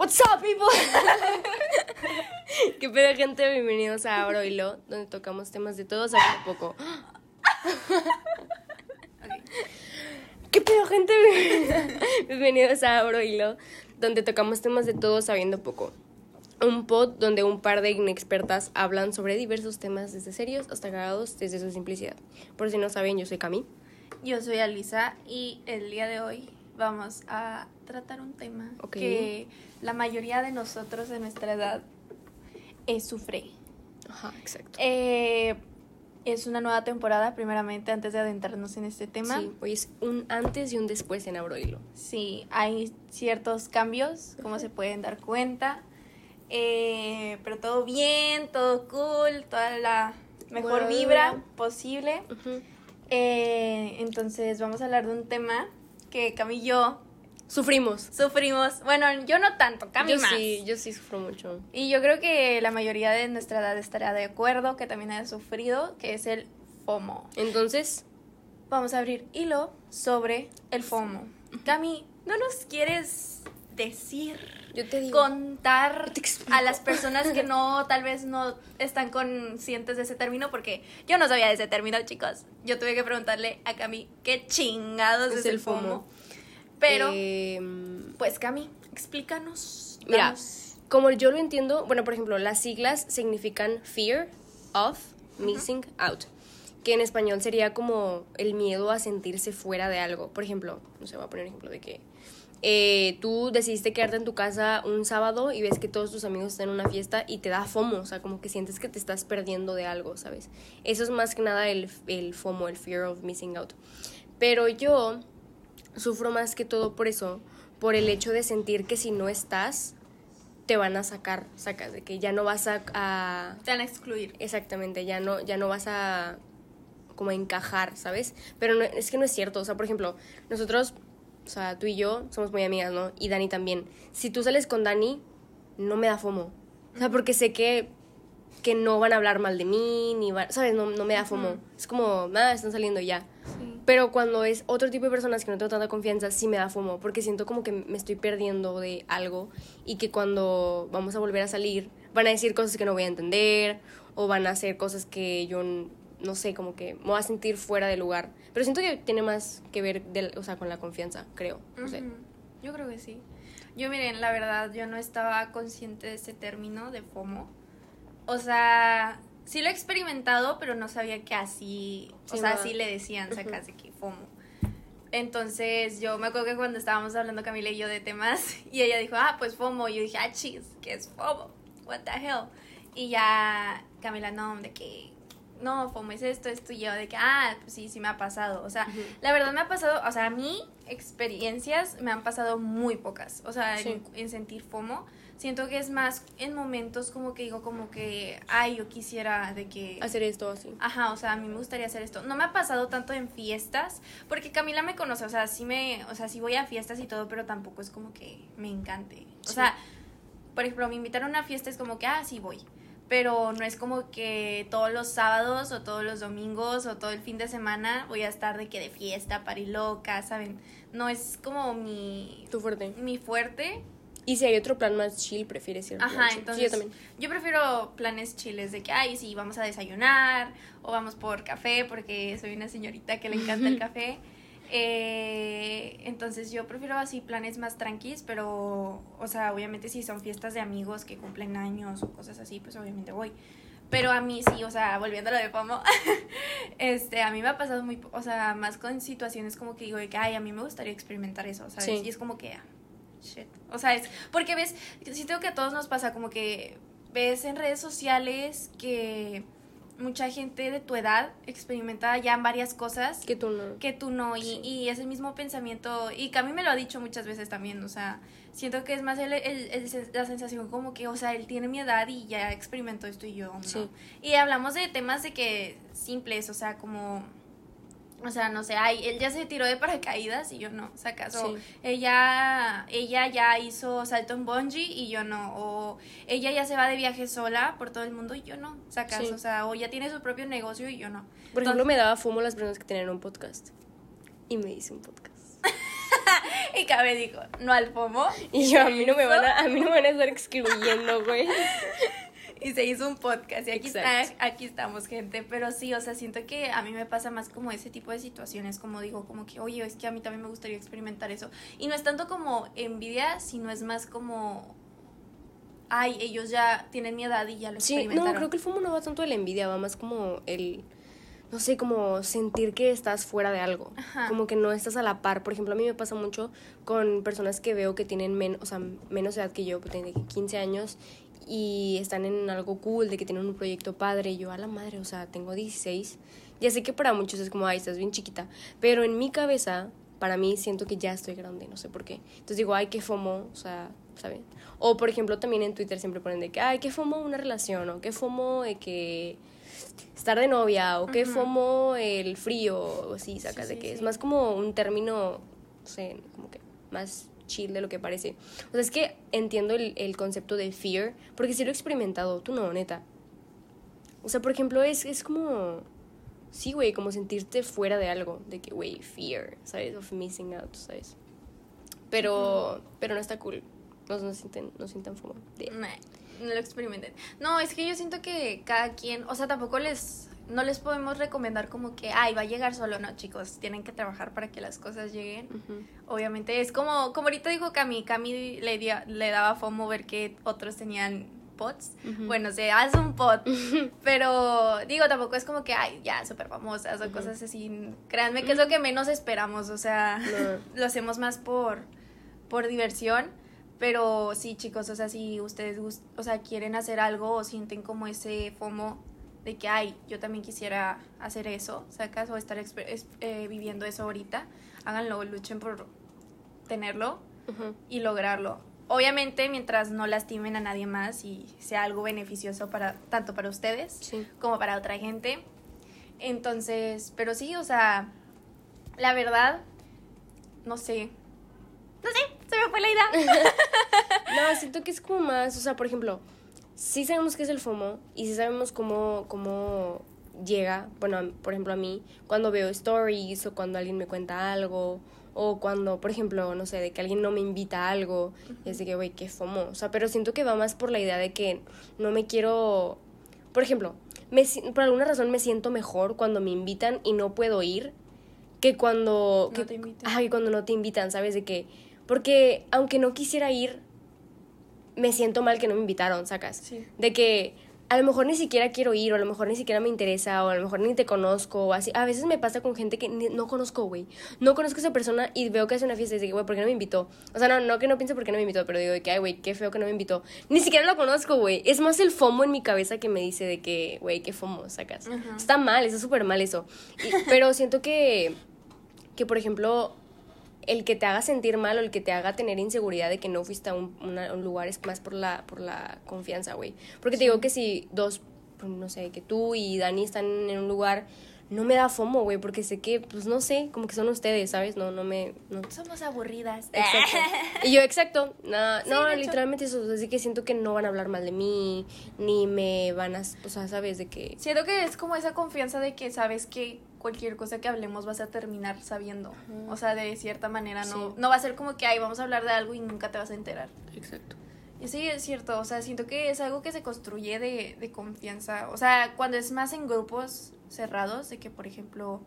What's up, people? ¿Qué pedo, gente? Bienvenidos a Abro Hilo, donde tocamos temas de todo, sabiendo poco. ¿Qué pedo, gente? Bienvenidos a Abro Hilo, donde tocamos temas de todo, sabiendo poco. Un pod donde un par de inexpertas hablan sobre diversos temas, desde serios hasta cagados, desde su simplicidad. Por si no saben, yo soy Cami. Yo soy Alisa y el día de hoy vamos a tratar un tema que la mayoría de nosotros de nuestra edad eh, sufre. Ajá, exacto. Eh, es una nueva temporada, primeramente, antes de adentrarnos en este tema. Sí, hoy es un antes y un después en Abro Hilo. Sí, hay ciertos cambios, como se pueden dar cuenta. Eh, pero todo bien, todo cool, toda la mejor vibra posible. Eh, entonces vamos a hablar de un tema que Cami y yo Sufrimos. sufrimos. Bueno, yo no tanto, Cami yo más. sí, yo sí sufro mucho. Y yo creo que la mayoría de nuestra edad estará de acuerdo que también haya sufrido, que es el FOMO. Entonces, Vamos a abrir hilo sobre el FOMO. Cami, ¿no nos quieres decir, yo te digo. contar te a las personas que no, tal vez no están conscientes de ese término? Porque yo no sabía de ese término, chicos. Yo tuve que preguntarle a Cami qué chingados es, el FOMO. Pero, Em, pues Cami, explícanos. Mira, danos- como yo lo entiendo, bueno, por ejemplo, las siglas significan fear of missing out, que en español sería como el miedo a sentirse fuera de algo. Por ejemplo, no sé, voy a poner un ejemplo de que eh, tú decidiste quedarte en tu casa un sábado y ves que todos tus amigos están en una fiesta y te da FOMO, o sea, como que sientes que te estás perdiendo de algo, ¿sabes? Eso es más que nada el, el FOMO, el fear of missing out. Pero yo sufro más que todo por eso, por el hecho de sentir que si no estás, te van a sacar, sacas, de que ya no vas a, a- te van a excluir. exactamente, ya no, ya no vas a como a encajar, ¿sabes? Pero no- es que no es cierto, o sea, por ejemplo, nosotros, o sea, tú y yo somos muy amigas, ¿no? Y Dani también. Si tú sales con Dani, no me da fomo. O sea, porque sé que, que no van a hablar mal de mí, ni van, ¿sabes? No, no me da fomo. Es como, nada, están saliendo ya. Pero cuando es otro tipo de personas que no tengo tanta confianza, sí me da fomo, porque siento como que me estoy perdiendo de algo y que cuando vamos a volver a salir van a decir cosas que no voy a entender o van a hacer cosas que yo no sé, como que me voy a sentir fuera de lugar. Pero siento que tiene más que ver o sea, con la confianza, creo. No sé. Yo creo que sí. Yo miren, la verdad, yo no estaba consciente de ese término de FOMO. O sea, sí lo he experimentado, pero no sabía que así, o sea, así le decían, sacas de que FOMO. Entonces, yo me acuerdo que cuando estábamos hablando Camila y yo de temas, y ella dijo, ah, pues FOMO, y yo dije, ah, chis, ¿qué es FOMO? What the hell? Y ya Camila, no, de que, no, FOMO es esto, esto, y yo de que, ah, pues sí, sí me ha pasado. O sea, la verdad me ha pasado, o sea, a mí experiencias me han pasado muy pocas, o sea, Sí. en, en sentir FOMO. Siento que es más en momentos como que digo como que, ay, yo quisiera de que... Hacer esto así. Ajá, o sea, a mí me gustaría hacer esto. No me ha pasado tanto en fiestas, porque Camila me conoce, o sea, sí me, o sea, sí voy a fiestas y todo, pero tampoco es como que me encante. O Sí. sea, por ejemplo, me invitaron a una fiesta es como que, ah, sí voy. Pero no es como que todos los sábados o todos los domingos o todo el fin de semana voy a estar de que de fiesta, loca, ¿saben? No es como mi, Tu fuerte. mi fuerte. Y si hay otro plan más chill, prefieres ir. Ajá, entonces Sí, yo también. yo prefiero planes chiles de que, ay, sí, vamos a desayunar o vamos por café porque soy una señorita que le encanta el café. Eh, entonces yo prefiero así planes más tranquis, pero, o sea, obviamente si son fiestas de amigos que cumplen años o cosas así, pues obviamente voy. Pero a mí sí, o sea, volviendo a lo de FOMO, este, a mí me ha pasado muy, o sea, más con situaciones como que digo de que, ay, a mí me gustaría experimentar eso, ¿sabes? Sí. Y es como que, ah, shit. O sea, es, porque ves, siento que a todos nos pasa como que ves en redes sociales que mucha gente de tu edad experimenta ya varias cosas Que tú no. que tú no y, Sí. y ese mismo pensamiento y que a mí me lo ha dicho muchas veces también o sea siento que es más el, el- el- la sensación como que o sea él tiene mi edad y ya experimentó esto y yo no Sí. y hablamos de temas de que simples o sea como o sea, no sé, ay, él ya se tiró de paracaídas y yo no. O Sí. ella, ella ya hizo salto en bungee y yo no. O ella ya se va de viaje sola por todo el mundo y yo no, sacas. Sí. O sea, o ya tiene su propio negocio y yo no. Por ejemplo, me daba fumo las personas que tenían un podcast. Y me hice un podcast. Y Cabe dijo, no al FOMO. Y yo, a mí no me van a, a mí no me van a estar excluyendo, güey. y se hizo un podcast y aquí está, aquí estamos gente, pero sí, o sea, siento que a mí me pasa más como ese tipo de situaciones, como digo, como que, oye, es que a mí también me gustaría experimentar eso. Y no es tanto como envidia, sino es más como, ay, ellos ya tienen mi edad y ya lo Sí, experimentaron. no, creo que el FOMO no va tanto de la envidia, va más como el, no sé, como sentir que estás fuera de algo. Ajá. Como que no estás a la par. Por ejemplo, a mí me pasa mucho con personas que veo que tienen men o sea, menos edad que yo, pues tienen que 15 años y están en algo cool, de que tienen un proyecto padre. Y yo, a la madre, o sea, tengo 16. Ya sé que para muchos es como, ay, estás bien chiquita. Pero en mi cabeza, para mí, siento que ya estoy grande, no sé por qué. Entonces digo, ay, qué FOMO, o sea, ¿saben? O por ejemplo, también en Twitter siempre ponen de que, ay, qué FOMO una relación, o qué FOMO de que estar de novia, o qué. FOMO el frío, o así, sacas Sí, de sí, que sí. es más como un término, no sé, como que más chill de lo que parece. O sea, es que entiendo el, el concepto de fear, porque sí lo he experimentado, tú no, neta. O sea, por ejemplo, es, es como, sí, güey, como sentirte fuera de algo, de que, güey, fear, ¿sabes? Of missing out, ¿sabes? Pero, pero no está cool. No, no sienten, no sientan. De- Nah, no lo experimenten. No, es que yo siento que cada quien, o sea, tampoco les, no les podemos recomendar como que, ay, va a llegar solo, no, chicos, tienen que trabajar para que las cosas lleguen. Obviamente es como, como ahorita dijo Cami, Cami le, dio- le daba fomo ver que otros tenían pots. Bueno, se hace un pot, pero digo, tampoco es como que, ay, ya, súper famosas o cosas así. Créanme que es lo que menos esperamos, o sea, No. lo hacemos más por, por diversión. Pero sí, chicos, o sea, si ustedes gust- o sea, quieren hacer algo o sienten como ese FOMO de que, ay, yo también quisiera hacer eso, sacas, o estar eh, viviendo eso ahorita, háganlo, luchen por tenerlo y lograrlo. Obviamente, mientras no lastimen a nadie más y sea algo beneficioso para tanto para ustedes Sí. como para otra gente. Entonces, pero sí, o sea, la verdad, no sé. No sé, se me fue la idea. No, siento que es como más, o sea, por ejemplo, sí sabemos qué es el FOMO y sí sabemos cómo, cómo llega, bueno, a- por ejemplo, a mí, cuando veo stories o cuando alguien me cuenta algo o cuando, por ejemplo, no sé, de que alguien no me invita a algo, y es de que, güey, qué FOMO, o sea, pero siento que va más por la idea de que no me quiero, por ejemplo, me, por alguna razón me siento mejor cuando me invitan y no puedo ir que cuando... No que, te invitan. Que cuando no te invitan, ¿sabes? De que... Porque aunque no quisiera ir, me siento mal que no me invitaron, sacas. Sí. De que a lo mejor ni siquiera quiero ir, o a lo mejor ni siquiera me interesa, o a lo mejor ni te conozco, o así. A veces me pasa con gente que no conozco, güey. No conozco a esa persona y veo que hace una fiesta y digo, güey, ¿por qué no me invitó? O sea, no, no que no piense por qué no me invitó, pero digo que, ay, güey, qué feo que no me invitó. Ni siquiera lo conozco, güey. Es más el FOMO en mi cabeza que me dice de que, güey, qué FOMO, sacas. Ajá. Está mal, está súper mal eso. Y- pero siento que, que, por ejemplo, el que te haga sentir mal o el que te haga tener inseguridad de que no fuiste a un, una- un lugar es más por la, por la confianza, güey. Porque te digo que si dos, pues, no sé, que tú y Dani están en un lugar, no me da fomo, güey, porque sé que, pues no sé, como que son ustedes, ¿sabes? No, no me... No. Somos aburridas. Exacto. Y yo, exacto. No, Sí, no hecho. literalmente eso. Así que siento que no van a hablar mal de mí, ni me van a. O sea, sabes de que. Siento que es como esa confianza de que sabes que cualquier cosa que hablemos vas a terminar sabiendo. O sea, de cierta manera no, Sí. no va a ser como que, ay, vamos a hablar de algo y nunca te vas a enterar. Exacto. Y sí, es cierto, o sea, siento que es algo que se construye de, de confianza. O sea, cuando es más en grupos cerrados, de que, por ejemplo,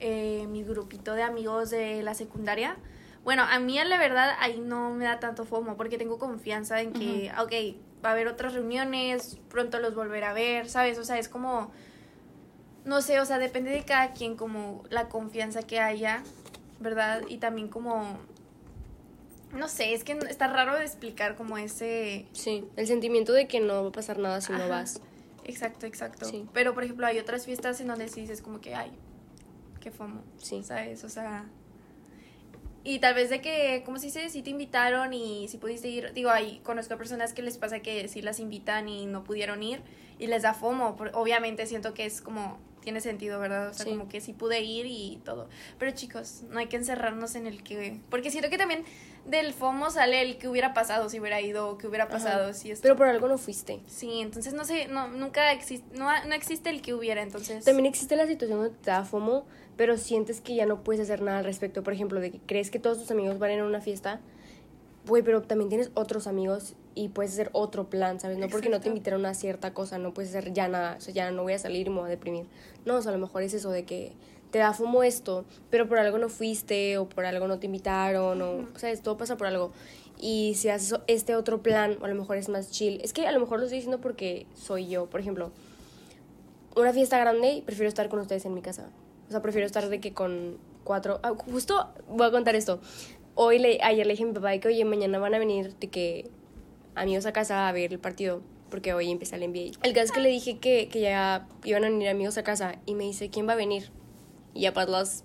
eh, mi grupito de amigos de la secundaria, bueno, a mí la verdad ahí no me da tanto fomo porque tengo confianza en que, ok, va a haber otras reuniones, pronto los volveré a ver, ¿sabes? O sea, es como, no sé, o sea, depende de cada quien como la confianza que haya, ¿verdad? Y también como, no sé, es que está raro de explicar como ese... Sí, el sentimiento de que no va a pasar nada si no vas. Exacto, exacto. Sí. Pero, por ejemplo, hay otras fiestas en donde sí dices como que, ay, qué fomo. Sí. ¿Sabes? O sea... Y tal vez de que, ¿cómo se dice? Si te invitaron y si pudiste ir. Digo, ahí conozco a personas que les pasa que sí las invitan y no pudieron ir y les da fomo. Obviamente siento que es como tiene sentido, ¿verdad? O sea, Sí. como que sí pude ir y todo. Pero chicos, no hay que encerrarnos en el que... Porque siento que también del FOMO sale el que hubiera pasado si hubiera ido, o que hubiera pasado si esto... Pero por algo no fuiste. Sí, entonces no sé, no, nunca existe, no, no existe el que hubiera, entonces... También existe la situación donde te da FOMO, pero sientes que ya no puedes hacer nada al respecto. Por ejemplo, de que crees que todos tus amigos van a ir a una fiesta, güey, pero también tienes otros amigos y puedes hacer otro plan, ¿sabes? No porque no te invitaron a cierta cosa, no puedes hacer ya nada, o sea, ya no voy a salir y me voy a deprimir. No, o sea, a lo mejor es eso de que te da FOMO esto, pero por algo no fuiste o por algo no te invitaron o, ¿sabes? Todo pasa por algo. Y si haces este otro plan, a lo mejor es más chill. Es que a lo mejor lo estoy diciendo porque soy yo, por ejemplo una fiesta grande y prefiero estar con ustedes en mi casa. O sea, prefiero estar de que con cuatro... ah, justo voy a contar esto. Hoy, le, ayer le dije a mi papá que, oye, mañana van a venir de que amigos a casa a ver el partido, porque hoy empieza el NBA. El caso es que le dije que, que ya iban a venir amigos a casa y me dice, ¿quién va a venir? Y ya pues los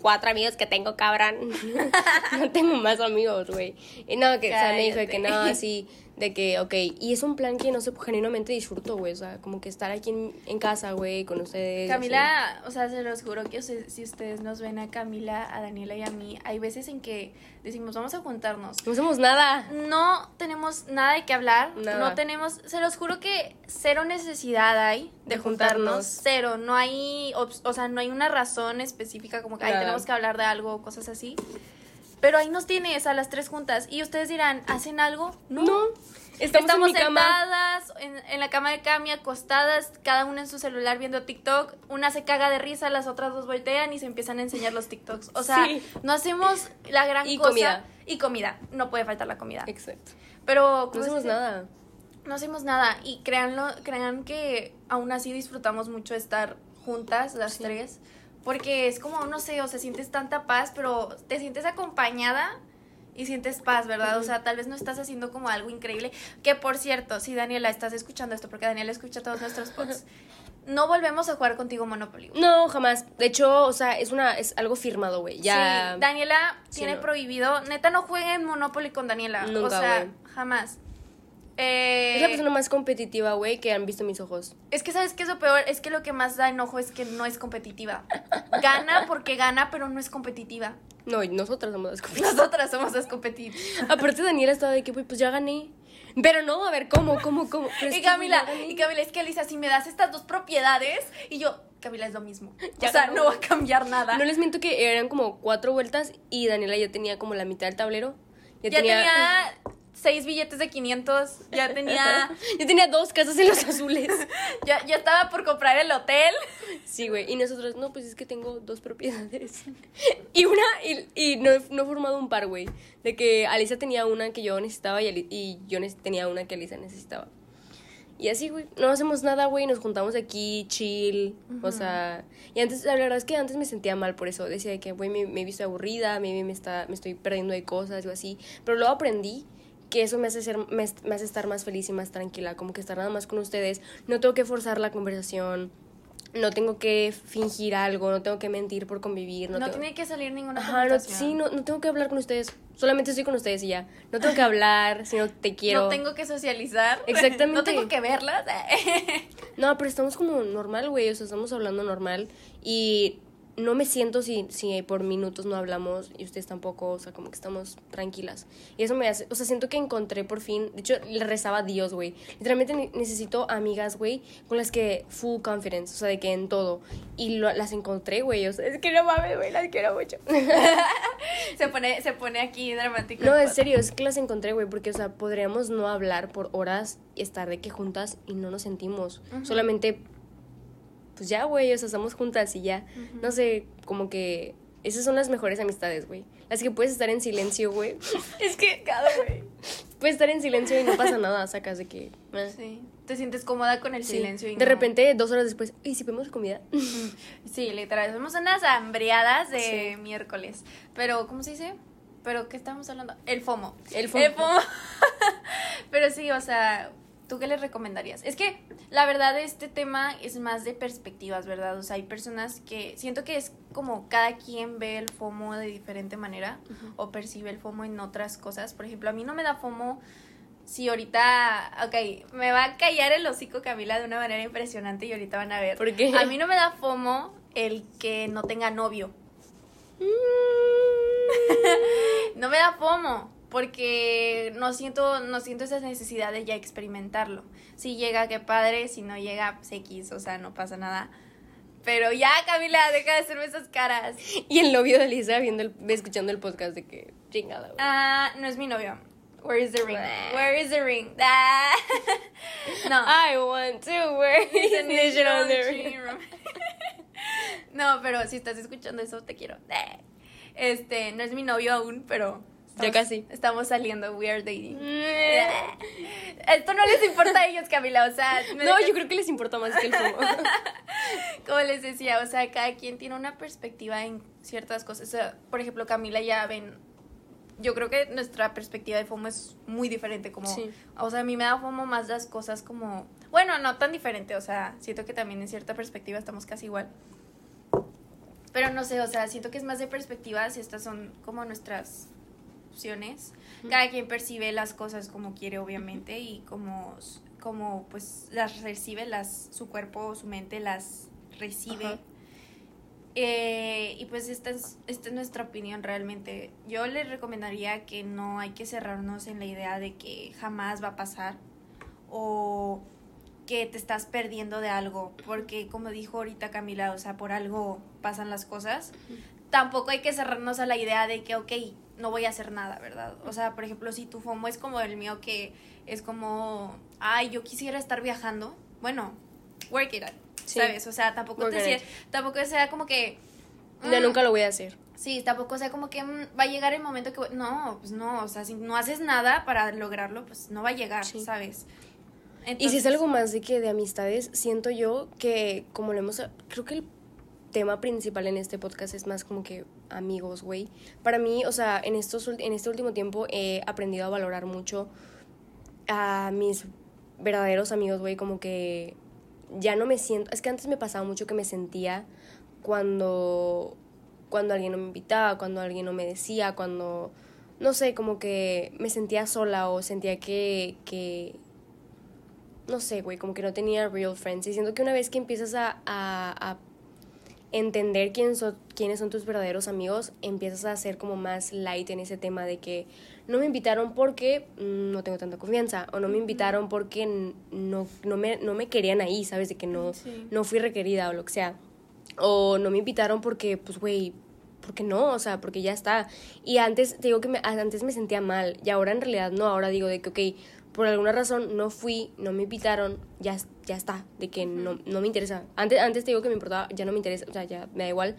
cuatro amigos que tengo, cabrón. no tengo más amigos, güey. Y no, que, o sea, me dijo que no, así, de que, ok. Y es un plan que no sé, genuinamente disfruto, güey. O sea, como que estar aquí en, en casa, güey, con ustedes. así. Camila, o sea, se los juro que si ustedes nos ven a Camila, a Daniela y a mí, hay veces en que decimos, vamos a juntarnos. No somos nada. No tenemos nada de qué hablar, Nada. no tenemos, se los juro que cero necesidad hay de, De juntarnos. juntarnos. cero, no hay, o sea, no hay una razón específica como que "Ay, Nada. tenemos que hablar de algo o cosas así. Pero ahí nos tienes a las tres juntas y ustedes dirán, ¿hacen algo? No. Estamos, Estamos en sentadas en, en la cama de Cami, acostadas, cada una en su celular viendo TikTok. Una se caga de risa, las otras dos voltean y se empiezan a enseñar los TikToks. O sea, Sí. no hacemos la gran Y cosa. comida. Y comida. No puede faltar la comida. Exacto. Pero No ¿cómo se hacemos nada. No hacemos nada. Y créanlo, crean que aún así disfrutamos mucho estar juntas, las Sí. tres. Porque es como, no sé, o sea, sientes tanta paz, pero te sientes acompañada y sientes paz, ¿verdad? O sea, tal vez no estás haciendo como algo increíble. Que por cierto, si Daniela estás escuchando esto, porque Daniela escucha todos nuestros pods, no volvemos a jugar contigo Monopoly. güey. No, jamás. De hecho, o sea, es una es algo firmado, güey. Ya. Sí, Daniela Sí, tiene no. prohibido, neta no jueguen Monopoly con Daniela. o Nunca, sea, güey. jamás. Eh, es la persona más competitiva, güey, que han visto mis ojos. Es que sabes qué es lo peor, es que lo que más da enojo es que no es competitiva. Gana porque gana, pero no es competitiva. No, y nosotras somos las competitivas. Nosotras somos las competitivas. Aparte, Daniela estaba de que, güey, pues ya gané. Pero no, a ver, ¿cómo, cómo, cómo? Pero Y Camila, y Camila, es que Elisa, si me das estas dos propiedades, y yo, Camila, es lo mismo. Ya o sea, no va a cambiar nada. No les miento que eran como cuatro vueltas y Daniela ya tenía como la mitad del tablero. ya tenía... seis billetes de 500, ya tenía, Yo tenía dos casas en los azules. ya, ya estaba por comprar el hotel. Sí, güey. Y nosotros, no, pues es que tengo dos propiedades. Y una, y, y no, no he formado un par, güey. De que Alisa tenía una que yo necesitaba y, y yo tenía una que Alisa necesitaba. Y así, güey. No hacemos nada, güey. Nos juntamos aquí, chill. O sea. Y antes, la verdad es que antes me sentía mal por eso. Decía de que, güey, me, me he visto aburrida, maybe me, está, me estoy perdiendo de cosas o así. Pero luego aprendí que eso me hace, ser, me, me hace estar más feliz y más tranquila. Como que estar nada más con ustedes. No tengo que forzar la conversación. No tengo que fingir algo. No tengo que mentir por convivir. No, No, tengo- tiene que salir ninguna Ajá, no, sí, no, no tengo que hablar con ustedes. Solamente estoy con ustedes y ya. No tengo que hablar, sino te quiero. No tengo que socializar. Exactamente. No tengo que verlas. No, pero estamos como normal, güey. O sea, estamos hablando normal. Y no me siento si, si por minutos no hablamos y ustedes tampoco. O sea, como que estamos tranquilas. Y eso me hace. O sea, siento que encontré por fin. De hecho, le rezaba a Dios, güey. Literalmente ne- necesito amigas, güey, con las que full confidence. O sea, de que en todo. Y lo- las encontré, güey. O sea, es que no mames, güey. Las quiero mucho. se, pone, se pone aquí dramático. No, en serio, es que las encontré, güey, porque, o sea, podríamos no hablar por horas y estar de que juntas y no nos sentimos. Solamente, pues ya, güey, o sea, estamos juntas y ya. No sé, como que esas son las mejores amistades, güey. Las que puedes estar en silencio, güey. Es que cada güey. Puedes estar en silencio y no pasa nada, sacas de que... eh. Sí. Te sientes cómoda con el Sí. silencio y De no- repente, dos horas después, ¿y si pedimos comida? Sí, literal. Somos unas hambriadas de Sí. miércoles. Pero, ¿cómo se dice? ¿Pero qué estamos hablando? El FOMO. El FOMO. Pero sí, o sea, ¿tú qué les recomendarías? Es que la verdad este tema es más de perspectivas, ¿verdad? O sea, hay personas que siento que es como cada quien ve el FOMO de diferente manera o percibe el FOMO en otras cosas. Por ejemplo, a mí no me da FOMO si ahorita, ok, me va a callar el hocico Camila de una manera impresionante y ahorita van a ver. ¿Por qué? A mí no me da FOMO el que no tenga novio. Mm. no me da FOMO porque no siento, no siento esa necesidad de ya experimentarlo. Si llega, qué padre, si no llega, pues X, o sea, no pasa nada. Pero ya, Camila, deja de hacerme esas caras. Y el novio de Lisa viendo el, escuchando el podcast de que chingada. Ah, no es mi novio. Where is the ring? Where is the ring? Ah. no. I want to wear his initial on the ring. No, pero si estás escuchando eso, te quiero. Este, no es mi novio aún, pero ya casi. Estamos saliendo, we are dating. Esto no les importa a ellos, Camila, o sea... No, yo creo que les importa más que el FOMO. Como les decía, o sea, cada quien tiene una perspectiva en ciertas cosas. O sea, por ejemplo, Camila ya ven... Yo creo que nuestra perspectiva de FOMO es muy diferente, como... O sea, a mí me da FOMO más las cosas como... Bueno, no tan diferente, o sea, siento que también en cierta perspectiva estamos casi igual. Pero no sé, o sea, siento que es más de perspectivas y estas son como nuestras cada quien percibe las cosas como quiere, obviamente, y como, como pues las recibe, las, su cuerpo, su mente las recibe. Eh, y pues esta es, esta es nuestra opinión realmente. Yo les recomendaría que no hay que cerrarnos en la idea de que jamás va a pasar o que te estás perdiendo de algo, porque como dijo ahorita Camila, o sea, por algo pasan las cosas. Tampoco hay que cerrarnos a la idea de que, ok, no voy a hacer nada, ¿verdad? O sea, por ejemplo, si tu FOMO es como el mío, que es como, ay, yo quisiera estar viajando, bueno, work it out, ¿sabes? O sea, tampoco te sea, tampoco sea como que... Mm, nunca lo voy a hacer. Sí, tampoco sea como que mm, va a llegar el momento que... No, pues no, o sea, si no haces nada para lograrlo, pues no va a llegar, ¿sabes? y si es algo más de que de amistades, siento yo que como lo hemos... Creo que el tema principal en este podcast es más como que amigos, güey. Para mí, o sea, en, estos, en este último tiempo he aprendido a valorar mucho a mis verdaderos amigos, güey, como que ya no me siento, es que antes me pasaba mucho que me sentía cuando cuando alguien no me invitaba, cuando alguien no me decía, cuando no sé, como que me sentía sola o sentía que que no sé, güey, como que no tenía real friends. Y siento que una vez que empiezas a, a entender quién quiénes son tus verdaderos amigos, empiezas a ser como más light en ese tema de que no me invitaron porque no tengo tanta confianza o no me invitaron porque no, no, me, no me querían ahí, ¿sabes? De que no, no fui requerida o lo que sea. O no me invitaron porque, pues, güey, porque no, o sea, porque ya está. Y antes, te digo que me, antes me sentía mal y ahora en realidad no, ahora digo de que, ok, por alguna razón no fui, no me invitaron, ya, ya está, de que no, no me interesa. Antes, antes te digo que me importaba, ya no me interesa, o sea, ya me da igual.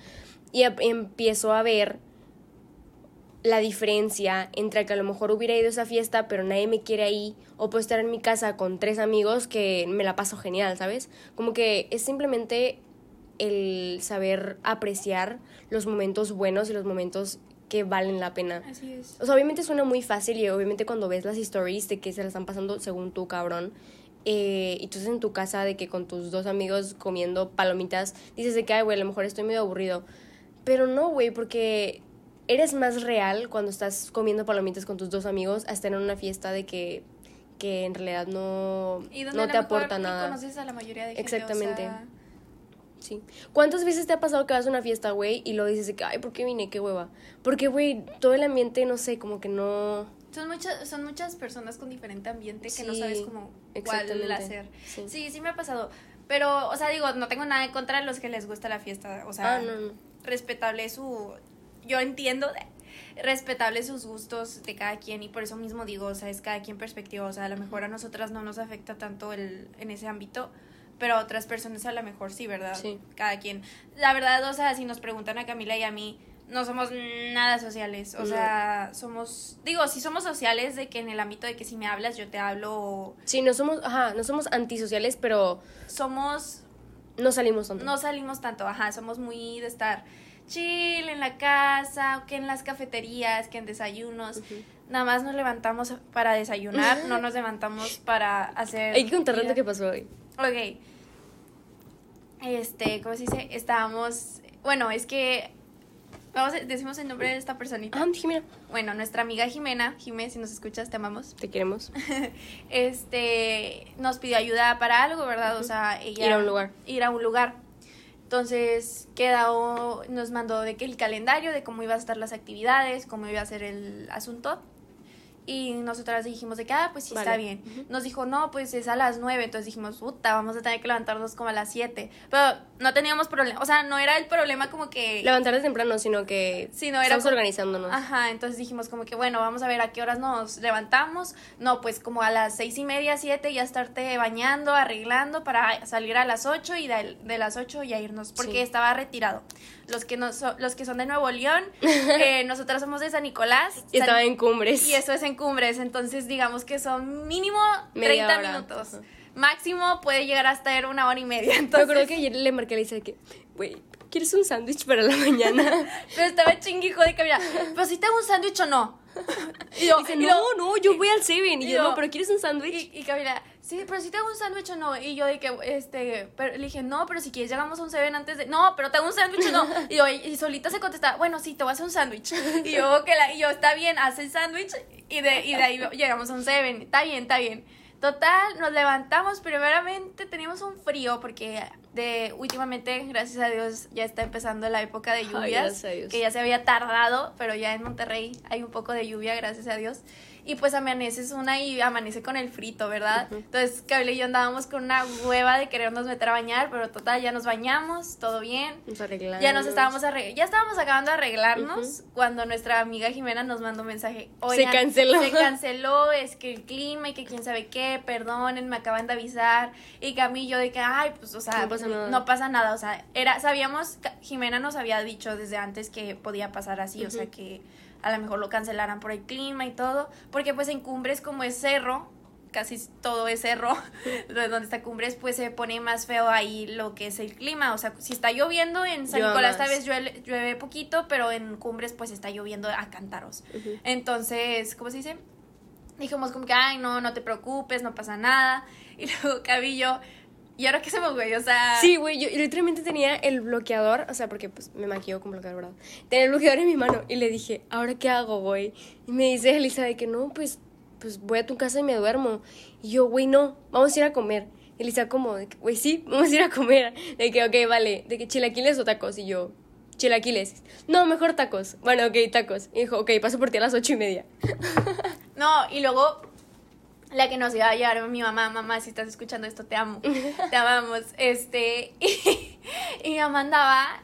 Y empiezo a ver la diferencia entre que a lo mejor hubiera ido a esa fiesta, pero nadie me quiere ahí, o puedo estar en mi casa con tres amigos que me la paso genial, ¿sabes? Como que es simplemente el saber apreciar los momentos buenos y los momentos que valen la pena. Así es. O sea, obviamente suena muy fácil y obviamente cuando ves las stories de que se la están pasando según tú, cabrón, eh, y tú estás en tu casa de que con tus dos amigos comiendo palomitas, dices de que, ay, güey, a lo mejor estoy medio aburrido. Pero no, güey, porque eres más real cuando estás comiendo palomitas con tus dos amigos hasta en una fiesta de que, que en realidad no, no te aporta nada. conoces a la mayoría de gente, Exactamente. Sí. ¿Cuántas veces te ha pasado que vas a una fiesta, güey, y lo dices de que, ay, ¿por qué vine? Qué hueva. Porque, güey, todo el ambiente, no sé, como que no... Son muchas, son muchas personas con diferente ambiente que no sabes cómo cuál hacer. Sí. sí. me ha pasado. Pero, o sea, digo, no tengo nada en contra de los que les gusta la fiesta. O sea, ah, no, respetable su... Yo entiendo, respetable sus gustos de cada quien y por eso mismo digo, o sea, es cada quien perspectiva. O sea, a lo mejor a nosotras no nos afecta tanto el, en ese ámbito pero a otras personas a lo mejor sí, ¿verdad? Sí. Cada quien. La verdad, o sea, si nos preguntan a Camila y a mí, no somos nada sociales. O sea, somos, digo, sí somos sociales de que en el ámbito de que si me hablas, yo te hablo. Sí, no somos, ajá, no somos antisociales, pero... Somos... No salimos tanto. No salimos tanto, ajá, somos muy de estar chill en la casa, que en las cafeterías, que en desayunos. Nada más nos levantamos para desayunar, no nos levantamos para hacer... Hay que contarles lo que pasó hoy. Ok. Este, ¿cómo se dice? Estábamos. Bueno, es que Vamos, a- decimos el nombre de esta personita. Ah, Jimena, Bueno, nuestra amiga Jimena, Jimé, si nos escuchas, te amamos. te queremos. Este, nos pidió ayuda para algo, ¿verdad? O sea, ella... Ir a un lugar. Ir a un lugar. Entonces, quedó, nos mandó de que el calendario, de cómo iba a estar las actividades, cómo iba a ser el asunto. Y nosotras dijimos de que, ah, pues sí, está Vale. bien. Ujú. Nos dijo, no, pues es a las nueve. Entonces dijimos, puta, vamos a tener que levantarnos como a las siete. Pero no teníamos problema, o sea, no era el problema como que... Levantarte temprano, sino que Sí, no era estamos como- organizándonos. Ajá, entonces dijimos como que bueno, vamos a ver a qué horas nos levantamos. No, pues como a las seis y media, siete, ya estarte bañando, arreglando para salir a las ocho y de, de las ocho ya irnos, porque Sí. estaba retirado. Los que, no so- los que son de Nuevo León, eh, nosotras somos de San Nicolás. Y San- estaba en cumbres. y eso es en Cumbres, entonces digamos que son mínimo Media 30 hora, minutos. ajá. Máximo puede llegar hasta ser una hora y media. Me Entonces, acuerdo que ayer le marqué a Lisa que, güey, ¿quieres un sándwich para la mañana? pero estaba chinguijo de que mira, pero si te hago un sándwich o no. Y yo, Dice, y no, no, yo voy al Seven. Y y yo, yo- no, pero ¿quieres un sándwich? Y, y Camila, sí, pero si te hago un sándwich o no. Y yo de que, este, pero le dije, no, pero si quieres llegamos a un Seven antes de, no, pero te hago un sándwich o no. Y yo, y solita se contestaba, bueno, sí, te voy a hacer un sándwich. Y yo, que la, y yo, está bien, haz el sándwich. Y de, y de ahí llegamos a un Seven. Está bien, está bien. Total, nos levantamos, primeramente teníamos un frío porque de últimamente, gracias a Dios, ya está empezando la época de Ay, lluvias, gracias a Dios. que ya se había tardado, pero ya en Monterrey hay un poco de lluvia, gracias a Dios. Y pues amaneces una y amanece con el frito, ¿verdad? Entonces, Cable y yo andábamos con una hueva de querernos meter a bañar, pero total, ya nos bañamos, todo bien. Nos arreglamos. Ya nos estábamos arreg- ya estábamos acabando de arreglarnos cuando nuestra amiga Jimena nos mandó un mensaje. "Oigan, canceló". Se canceló, es que el clima y que quién sabe qué, perdonen, me acaban de avisar. Y Camillo de que, ay, pues, o sea, No pasa nada. no pasa nada. O sea, era, sabíamos, Jimena nos había dicho desde antes que podía pasar así, o sea, que a lo mejor lo cancelaran por el clima y todo. Porque pues en Cumbres como es cerro, casi todo es cerro, de donde está Cumbres, pues se pone más feo ahí lo que es el clima. O sea, si está lloviendo en San Nicolás, tal vez llueve, llueve poquito, pero en Cumbres pues está lloviendo a cántaros. Entonces, ¿cómo se dice? Dijimos como que, ay, no, no te preocupes, no pasa nada. Y luego Cabillo, ¿y ahora qué hacemos, güey? O sea... Sí, güey, yo literalmente tenía el bloqueador, o sea, porque pues me maquillo con bloqueador, ¿verdad? Tenía el bloqueador en mi mano y le dije, ¿ahora qué hago, güey? Y me dice Elisa de que no, pues, pues voy a tu casa y me duermo. Y yo, güey, no, vamos a ir a comer. Y Elisa como, güey, sí, vamos a ir a comer. De que, ok, vale, de que chilaquiles o tacos. Y yo, chilaquiles. No, mejor tacos. Bueno, ok, tacos. Y dijo, ok, paso por ti a las ocho y media. No, y luego la que nos iba a llevar mi mamá, mamá, si estás escuchando esto, te amo, te amamos, este, y, y mi mamá andaba,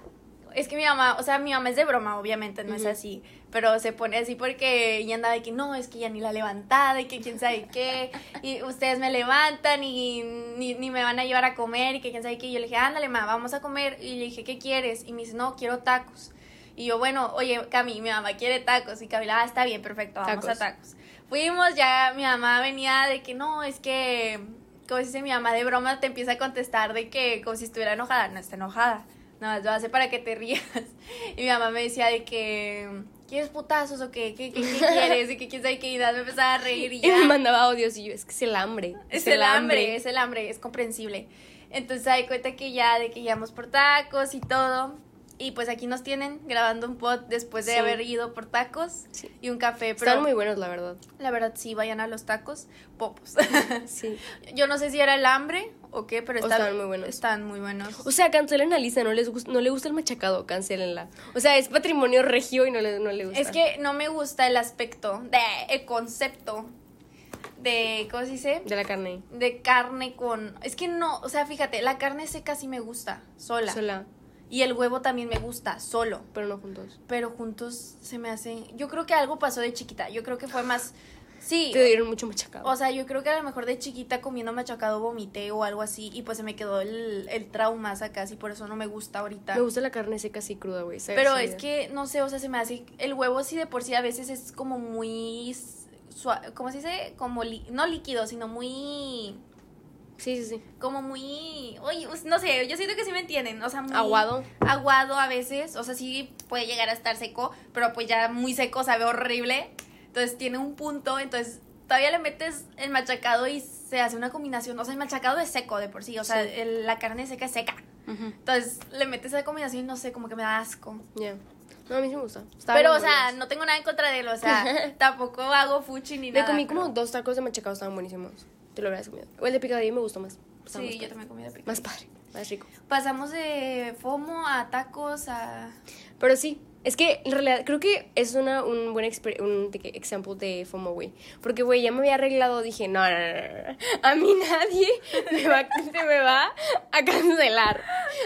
es que mi mamá, o sea, mi mamá es de broma, obviamente, no es así, pero se pone así porque ella andaba de que no, es que ya ni la levantada y que quién sabe qué, y ustedes me levantan y ni, ni me van a llevar a comer y que quién sabe qué, y yo le dije, ándale, ma, vamos a comer, y le dije, ¿qué quieres? Y me dice, no, quiero tacos. Y yo, bueno, oye, Cami, mi mamá quiere tacos. Y Camila, ah, está bien, perfecto, vamos Tacos. a tacos. Fuimos, ya mi mamá venía de que no, es que, como dice mi mamá de broma, te empieza a contestar de que como si estuviera enojada. No está enojada, nada más lo hace para que te rías. Y mi mamá me decía de que, ¿quieres putazos o qué? ¿Qué, qué, qué quieres? Y que quién sabe qué. Y me empezaba a reír y Y ya. me mandaba audios y yo, es que es el hambre. Es el hambre, es el hambre, es comprensible. Entonces hay cuenta que ya de que íbamos por tacos y todo. Y pues aquí nos tienen grabando un pod después de Sí. haber ido por tacos Sí. y un café. Pero Están muy buenos, la verdad. la verdad sí, vayan a los tacos, popos. Sí. Yo no sé si era el hambre o qué, pero están, muy buenos. Están muy buenos. O sea, cancelen a Lisa, no, les gus- no le gusta el machacado, cancelenla. O sea, es patrimonio regio y no le, no le gusta. Es que no me gusta el aspecto, de, el concepto de, ¿cómo se dice? De la carne. De carne con... Es que no, o sea, fíjate, la carne seca sí me gusta, sola. Sola, Y el huevo también me gusta, solo. pero no juntos. Pero juntos se me hacen... Yo creo que algo pasó de chiquita. Yo creo que fue más... Sí. Te dieron mucho machacado. O sea, yo creo que a lo mejor de chiquita comiendo machacado vomité o algo así. Y pues se me quedó el, el trauma acá, así por eso no me gusta ahorita. me gusta la carne seca así cruda, güey. Pero es que, no sé, o sea, se me hace... El huevo sí de por sí a veces es como muy... sua- ¿Cómo se dice? Como... li- no líquido, sino muy... Sí, sí, sí. Como muy... Oye, no sé, yo siento que sí me entienden. O sea, muy... Aguado. aguado a veces, o sea, sí puede llegar a estar seco, pero pues ya muy seco sabe horrible. Entonces tiene un punto, entonces todavía le metes el machacado y se hace una combinación. O sea, el machacado es seco de por sí, o sea, Sí. el- la carne seca es seca. Ujú. Entonces le metes esa combinación y no sé, como que me da asco. Ya. No, a mí sí me gusta. Estaban Pero, o sea, no tengo nada en contra de él, o sea, tampoco hago fuchi ni Me nada. comí como pero- dos tacos de machacado, estaban buenísimos. Te lo hubieras comido. O el de picadillo me gustó más. Sí, más yo también comí de picadillo. Más padre, más rico. Pasamos de FOMO a tacos a... Pero sí, es que en realidad creo que es una, un buen un de que- de FOMO, güey. Porque, güey, ya me había arreglado, dije, no, no, no, no. A mí nadie me va, se me va a cancelar.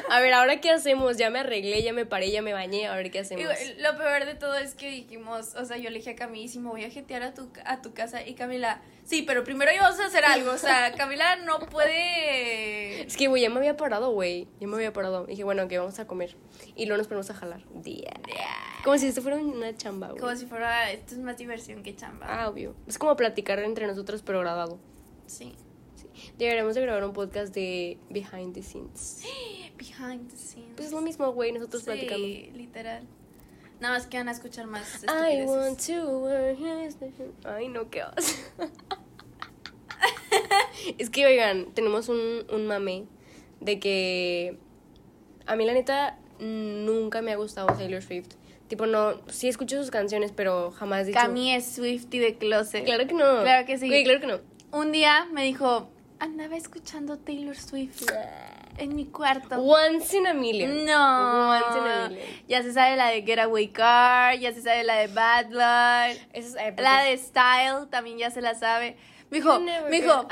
A ver, ¿ahora qué hacemos? Ya me arreglé, ya me paré, ya me bañé, a ver qué hacemos. lo peor de todo es que dijimos, o sea, yo le dije a Cami, si me voy a jetear a tu, a tu casa, y Camila, sí, pero primero íbamos a hacer algo, o sea, Camila no puede... Es que, güey, ya me había parado, güey. Ya me había parado. Dije, bueno, que vamos a comer. Y luego nos ponemos a jalar. Yeah. Como si esto fuera una chamba, güey. Como si fuera, esto es más diversión que chamba. Ah, obvio. Es como platicar entre nosotros, pero grabado. Sí. Sí. Deberíamos de grabar un podcast de behind the scenes. Behind the scenes. Pues es lo mismo, güey, nosotros sí, platicando. literal. Nada más que van a escuchar más I want to Ay, no, qué vas. es que, oigan, tenemos un, un mame de que a mí la neta nunca me ha gustado Taylor Swift. Tipo, no, sí escucho sus canciones, pero jamás dicho... Cami es Swifty de closet. Claro que no. Claro que sí. Güey, claro que no. Un día me dijo, andaba escuchando Taylor Swift en mi cuarto. Once in a million. No. Once in a million. Ya se sabe la de Getaway Car, ya se sabe la de Bad Blood, Esa es, la de Style también ya se la sabe. Me dijo, me dijo,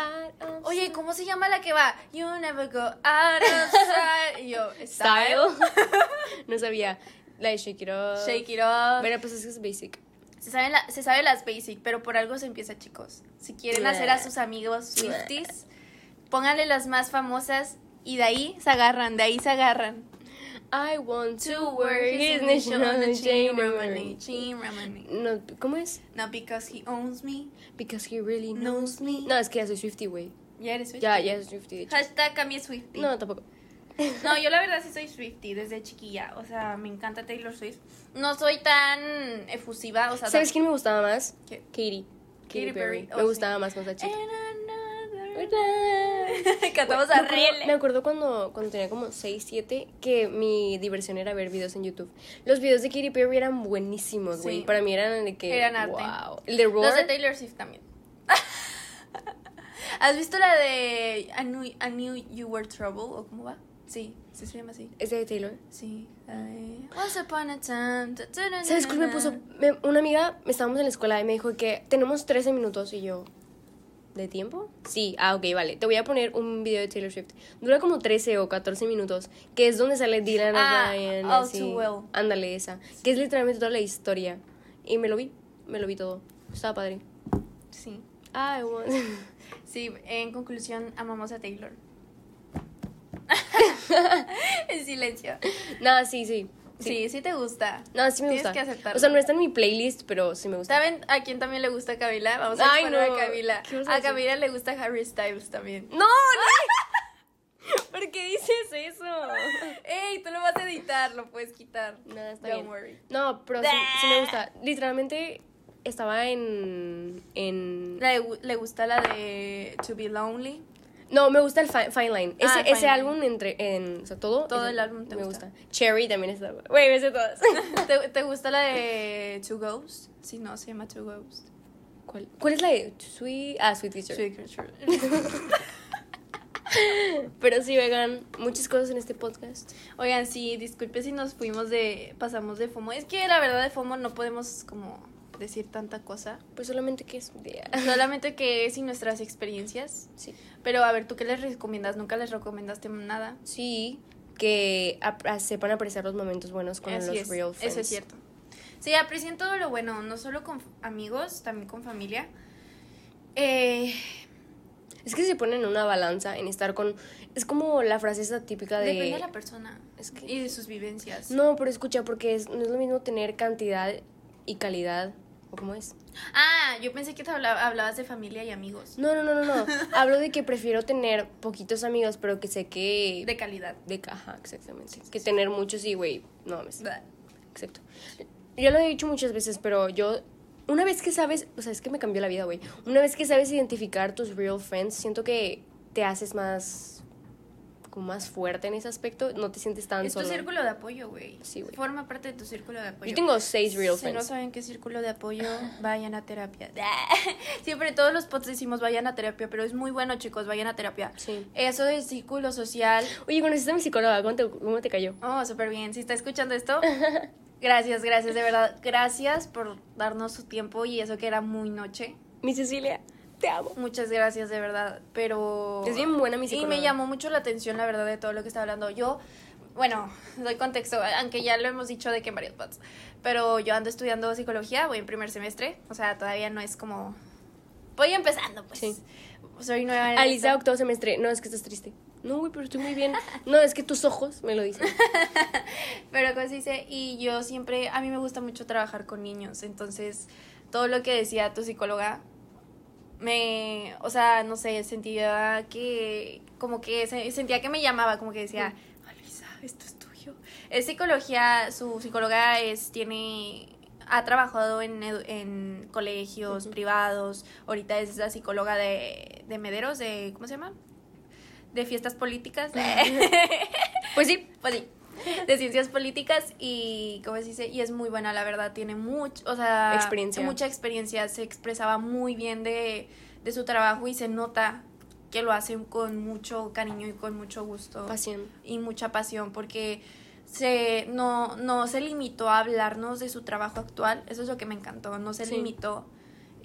oye, ¿cómo se llama la que va? You never go out of style. Y yo, Style. Style. no sabía. La de Shake It Up. Shake it up. Bueno, pues es que es basic. Se sabe, la- se sabe las basic, pero por algo se empieza, chicos. Si quieren Bleh. hacer a sus amigos Swifties, pónganle las más famosas y de ahí se agarran, de ahí se agarran. I want to wear his his nation on the chain. Ramani, chain Ramani. No, ¿Cómo es? Not because he owns me. Because he really Knows knows me. No, es que ya soy Swifty, güey. Ya eres Swiftie. Ya, ya soy Swifty. Hashtag Cami es Swiftie. No, tampoco. No, yo la verdad sí soy Swiftie desde chiquilla. O sea, me encanta Taylor Swift. No soy tan efusiva, o sea... ¿Sabes quién me gustaba más? ¿Qué? Katie. Katy Katy Perry. Me Oh, sí. gustaba más cuando chica. Cantamos a Me acuerdo- Rele. Me acuerdo cuando, cuando tenía como 6, 7 que mi diversión era ver videos en YouTube. Los videos de Katy Perry eran buenísimos, güey. Sí. Para mí eran de que. Eran arte. Wow. El de Roar. Los de Taylor Swift también. ¿Has visto la de I knew, I knew You Were Trouble? ¿O cómo va? Sí, sí se llama así. Es de Taylor. Sí. I- Once upon a time. ta- ta- na- ¿Sabes cuál me puso? Me- una amiga, estábamos en la escuela y me dijo que tenemos 13 minutos y yo. ¿De tiempo? Sí, ah, ok, vale. Te voy a poner un video de Taylor Swift. Dura como 13 o 14 minutos, que es donde sale Dylan Ah, O'Brien. All así. Too Well. Ándale, esa. Que es literalmente toda la historia. Y me lo vi, me lo vi todo. Estaba padre. Sí. I want... Sí, en conclusión, amamos a Taylor. en silencio. Nada, sí, sí. Sí, sí, te gusta. No, sí me Tienes gusta. que aceptarlo. O sea, no está en mi playlist, pero sí me gusta. ¿Saben a quién también le gusta Camila? Vamos a Ay, no. a Camila. ¿Qué vas a? Camila le gusta Harry Styles también. ¡No! no. ¿Por qué dices eso? Ey, tú lo vas a editar, lo puedes quitar. Nada, está Don't bien. worry. No, pero sí, sí me gusta. Literalmente estaba en. en... Le, le gusta la de To Be Lonely. No, me gusta el Fi- Fine Line. Ese, Ah, ese álbum entre. En, o sea, todo. Todo el álbum te me gusta. Cherry también está. Güey, me sé todas. ¿Te, te gusta la de Two Ghosts? Sí, no, se llama Two Ghosts. ¿Cuál, ¿Cuál es la de Sweet? Ah, Sweet Teacher. Sweet Creature. Pero sí, vegan muchas cosas en este podcast. Oigan, sí, disculpe si nos fuimos de. pasamos de FOMO. Es que la verdad de FOMO no podemos como decir tanta cosa. Pues solamente que es. Solamente que es y nuestras experiencias. Sí. Pero a ver, ¿tú qué les recomiendas? Nunca les recomendaste nada. Sí, que sepan apreciar los momentos buenos con Así los es, real friends. Eso es cierto. Sí, aprecien todo lo bueno, no solo con amigos, también con familia. Eh, Es que se ponen en una balanza en estar con. Es como la frase esa típica de. depende de la persona Es que- y de sus vivencias. No, pero escucha, porque es, no es lo mismo tener cantidad y calidad. ¿O cómo es? Ah, yo pensé que te habla- hablabas de familia y amigos. No, no, no, no, no. Hablo de que prefiero tener poquitos amigos, pero que sé que. De calidad. De caja, exactamente. Que tener muchos y, güey, no mames. Exacto. Yo lo he dicho muchas veces, pero yo. Una vez que sabes. O sea, es que me cambió la vida, güey. Una vez que sabes identificar tus real friends, siento que te haces más. Como más fuerte en ese aspecto, no te sientes tan Es tu solo. círculo de apoyo, güey. Sí, güey. Forma parte de tu círculo de apoyo. Yo tengo seis real Si no friends. saben qué círculo de apoyo, vayan a terapia. Siempre todos los pods decimos vayan a terapia, pero es muy bueno, chicos, vayan a terapia. Sí. Eso de círculo social, Oye, conociste a mi psicóloga, ¿cómo te, cómo te cayó? oh, súper bien. Si está escuchando esto, gracias, gracias, de verdad. Gracias por darnos su tiempo y eso que era muy noche. Mi Cecilia, te amo. Muchas gracias, de verdad. Pero. Es bien buena mi Y psicóloga. me llamó mucho la atención, la verdad, de todo lo que está hablando. Yo, bueno, doy contexto, aunque ya lo hemos dicho de que en varios pods. Pero yo ando estudiando psicología, voy en primer semestre. O sea, todavía no es como. Voy empezando, pues. Sí. Soy nueva en esto. octavo semestre. No, es que estás triste. No, güey, pero estoy muy bien. No, es que tus ojos me lo dicen. Pero como se dice, y yo siempre, a mí me gusta mucho trabajar con niños, entonces todo lo que decía tu psicóloga, me, o sea, no sé, sentía que, como que se- sentía que me llamaba, como que decía, Alisa, esto es tuyo. Es psicología, su psicóloga es, tiene, ha trabajado en, en colegios privados, ahorita es la psicóloga de, de Mederos, de, ¿cómo se llama? De fiestas políticas. Pues sí. pues sí, de ciencias políticas y, ¿cómo se dice? Y es muy buena, la verdad, tiene mucho, o sea, Experiencia. mucha experiencia, se expresaba muy bien de, de su trabajo y se nota que lo hacen con mucho cariño y con mucho gusto Pasión. y mucha pasión porque se no, no se limitó a hablarnos de su trabajo actual, eso es lo que me encantó, no se Sí. limitó.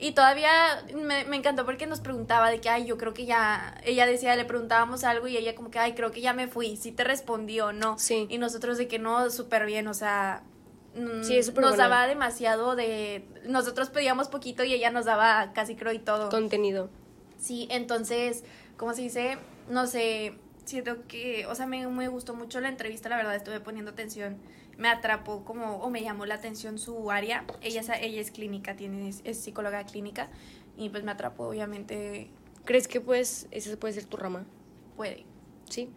Y todavía me, me encantó porque nos preguntaba de que, ay, yo creo que ya, ella decía, le preguntábamos algo y ella como que, ay, creo que ya me fui, si te respondió, no. Sí. Y nosotros de que no, súper bien, o sea, mm, Sí, es nos buena. daba demasiado de, nosotros pedíamos poquito y ella nos daba casi creo y todo. Contenido. Sí, entonces, ¿cómo se dice? No sé, siento que, o sea, me, me gustó mucho la entrevista, la verdad, estuve poniendo atención, me atrapó como, o me llamó la atención su área, ella es, ella es clínica, tiene, es, es psicóloga clínica, y pues me atrapó, obviamente, ¿Crees que pues esa puede ser tu rama? puede. Sí.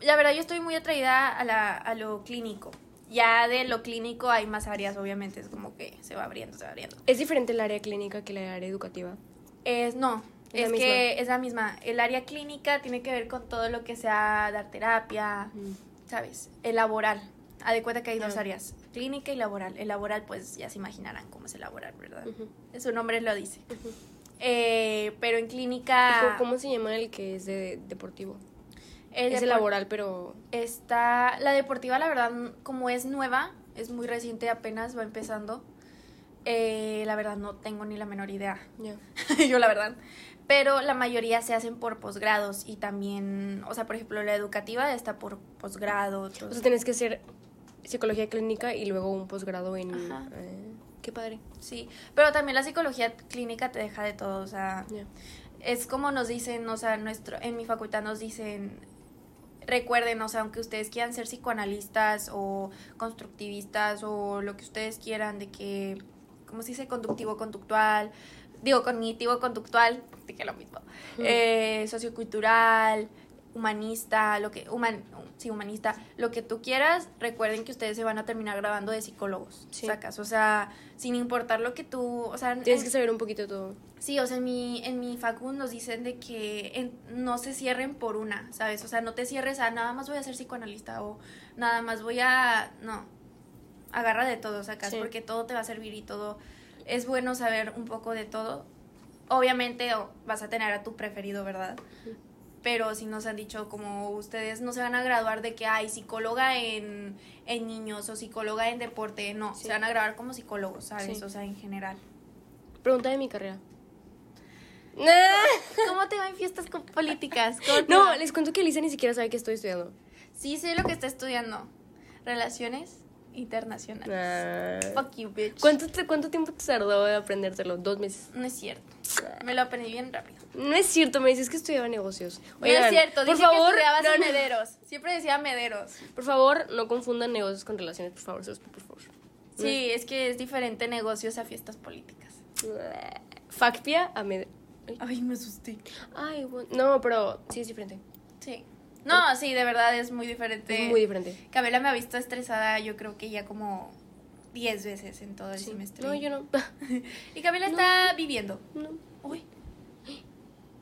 La verdad, yo estoy muy atraída a, la, a lo clínico. Ya de lo clínico hay más áreas, obviamente, es como que se va abriendo, se va abriendo. ¿Es diferente el área clínica que el área educativa? Es, no, Es que es la misma. El área clínica tiene que ver con todo lo que sea dar terapia, ¿sabes? El laboral. Haz de cuenta que hay dos Ah. áreas, clínica y laboral. El laboral, pues ya se imaginarán cómo es el laboral, ¿verdad? Su nombre lo dice. Eh, pero en ¿Y clínica... cómo- ¿Cómo se llama el que es de deportivo? el es el laboral, pero... Está, la deportiva, la verdad, como es nueva, es muy reciente, apenas va empezando. eh, la verdad, no tengo ni la menor idea. Yo, la verdad. Pero la mayoría se hacen por posgrados y también, o sea, por ejemplo, la educativa está por posgrado. O sea, tienes que hacer psicología clínica y luego un posgrado en... Ajá. eh, qué padre. Sí, pero también la psicología clínica te deja de todo, o sea, es como nos dicen, o sea, nuestro, en mi facultad nos dicen, recuerden, o sea, aunque ustedes quieran ser psicoanalistas o constructivistas o lo que ustedes quieran, de que, ¿cómo se dice? Conductivo, conductual, digo, cognitivo, conductual, dije lo mismo, eh, sociocultural, humanista, lo que, human, sí, humanista, lo que tú quieras, recuerden que ustedes se van a terminar grabando de psicólogos, Sí. sacas, o sea, sin importar lo que tú, o sea, Tienes en- que saber un poquito todo. Sí, o sea, en mi, en mi facu nos dicen de que en- no se cierren por una, ¿sabes? O sea, no te cierres a nada más voy a ser psicoanalista o nada más voy a... No, agarra de todo, sacas, Sí. porque todo te va a servir y todo. Es bueno saber un poco de todo. Obviamente vas a tener a tu preferido, ¿verdad? Pero si nos han dicho como ustedes no se van a graduar de que hay psicóloga en, en niños o psicóloga en deporte, no, Sí. se van a graduar como psicólogos, ¿sabes? Sí. O sea, en general. Pregunta de mi carrera. ¿Cómo te va en fiestas con políticas? ¿Cómo te No, va? les cuento que Elisa ni siquiera sabe que estoy estudiando. Sí, sé lo que está estudiando. Relaciones internacionales. Fuck you, bitch. ¿Cuánto, te- ¿Cuánto tiempo te tardó de aprendértelo? Dos meses. No es cierto. Me lo aprendí bien rápido. No es cierto, me dices que estudiaba negocios. no es Oigan, cierto, por favor, que estudiabas no, en no. mederos. Siempre decía mederos. Por favor, no confundan negocios con relaciones, por favor, por favor. Sí, es que es diferente negocios a fiestas políticas. Facpia a med... Ay, me asusté. Ay, bueno. No, pero sí es diferente. Sí. No, sí, de verdad es muy diferente. Es muy diferente. Camila me ha visto estresada, yo creo que ya como 10 veces en todo el Sí. semestre. No, yo no. Y Camila está viviendo. no. Uy,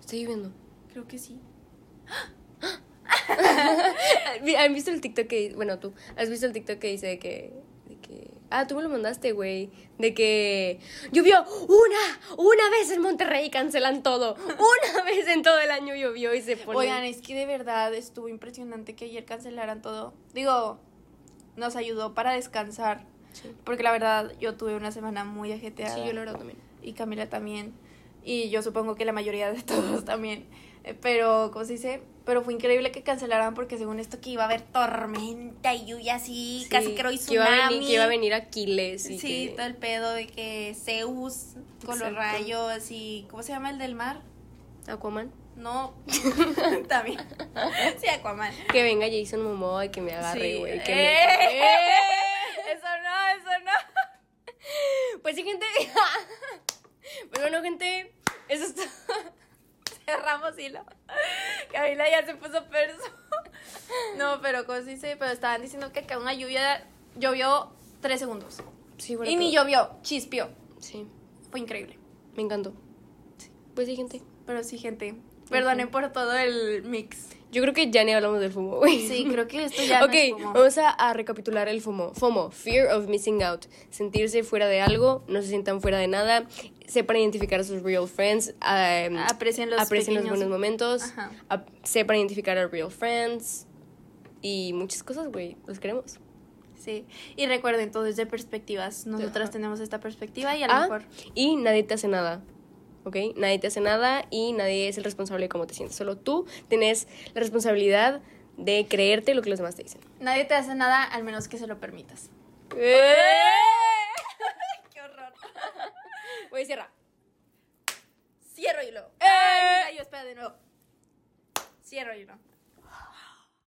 Estoy viviendo. creo que sí. ¿Han visto el TikTok que, bueno, tú, has visto el TikTok que dice de que, de que, ah, tú me lo mandaste, güey, de que llovió una, una vez en Monterrey y cancelan todo, una vez en todo el año llovió y se pone... Oigan, es que de verdad estuvo impresionante que ayer cancelaran todo. Digo, nos ayudó para descansar. Sí. Porque la verdad yo tuve una semana muy ajetreada. Sí, yo lo verdad también. Y Camila también. Y yo supongo que la mayoría de todos también. Eh, Pero, ¿cómo se dice? Pero fue increíble que cancelaran porque según esto que iba a haber tormenta y lluvia así, Sí, casi creo y que iba a tsunami. venir, que iba a venir Aquiles y Sí, que- todo el pedo de que Zeus con los rayos y ¿cómo se llama el del mar? Aquaman. No, también. Sí, Aquaman. Que venga Jason Momoa y que me agarre, Sí. güey. que ¡Eh! me- Eso no, eso no. Pues sí, gente. pues bueno, gente. Eso es todo. Cerramos hilo. Camila ya se puso perso. No, pero ¿cómo se dice? Pero estaban diciendo que acá una lluvia llovió tres segundos. Sí, bueno. Y ni llovió, chispió. Sí, Fue increíble. me encantó. Pues sí, gente. Pero sí, gente. Perdonen por todo el mix. Yo creo que ya ni hablamos del FOMO, güey. Sí, creo que esto ya no ok, es como- vamos a, a recapitular el FOMO. FOMO, Fear of Missing Out. Sentirse fuera de algo, no se sientan fuera de nada, sepan identificar a sus real friends, um, Aprecien los aprecien los pequeños- buenos momentos, Ajá. ap- sepan identificar a real friends y muchas cosas, güey. Los queremos. Sí. Y recuerden, todo es de perspectivas. Nosotras Ajá. tenemos esta perspectiva y a lo Ah, mejor. y nadie te hace nada. ¿Ok? Nadie te hace nada y nadie es el responsable de cómo te sientes. Solo tú tienes la responsabilidad de creerte lo que los demás te dicen. Nadie te hace nada al menos que se lo permitas. ¡Eh! ¡Qué horror! Voy a cerrar. Cierro hilo. ¡Eh! Ay, yo espera de nuevo. Cierro hilo.